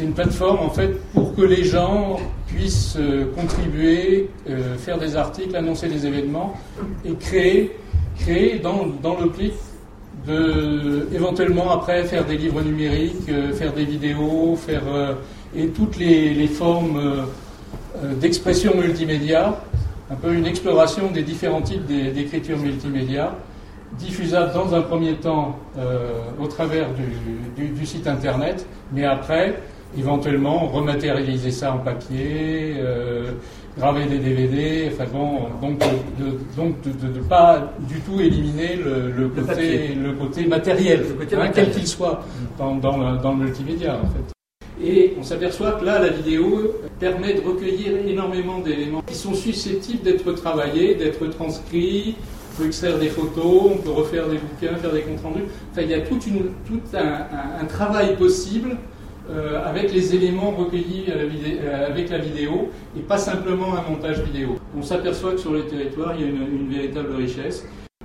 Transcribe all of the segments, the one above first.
c'est une plateforme en fait pour que les gens puissent euh, contribuer, euh, faire des articles, annoncer des événements et créer, créer dans, dans l'optique de éventuellement après faire des livres numériques, euh, faire des vidéos, faire et toutes les, les formes d'expression multimédia, un peu une exploration des différents types d'écriture multimédia diffusable dans un premier temps au travers du, du, site internet, mais après éventuellement rematérialiser ça en papier, euh, graver des DVD, enfin bon, donc de, donc de ne pas du tout éliminer le, côté, le côté matériel, hein, quel qu'il soit, dans, dans, le, multimédia en fait. Et on s'aperçoit que là, la vidéo permet de recueillir énormément d'éléments qui sont susceptibles d'être travaillés, d'être transcrits. On peut extraire des photos, on peut refaire des bouquins, faire des comptes rendus. Enfin, il y a tout, une, tout un, un travail possible euh, avec les éléments recueillis euh, avec la vidéo et pas simplement un montage vidéo. On s'aperçoit que sur les territoires, il y a une, véritable richesse.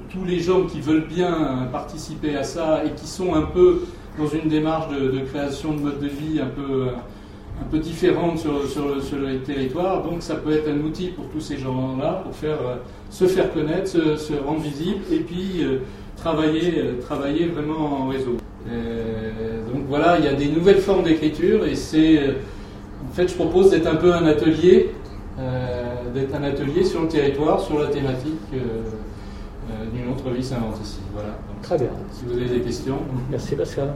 Tous les gens qui veulent bien participer à ça et qui sont un peu dans une démarche de, création de mode de vie un peu, un peu différente sur, sur, sur, les territoires, donc ça peut être un outil pour tous ces gens-là pour faire, euh, se faire connaître, se, rendre visible et puis travailler, travailler vraiment en réseau. Euh, donc voilà, il y a des nouvelles formes d'écriture et c'est, euh, en fait, je propose d'être un peu un atelier, euh, d'être un atelier sur le territoire, sur la thématique d'une autre vie s'invente ici. Voilà. Très bien. Si vous avez des questions. Merci Pascal.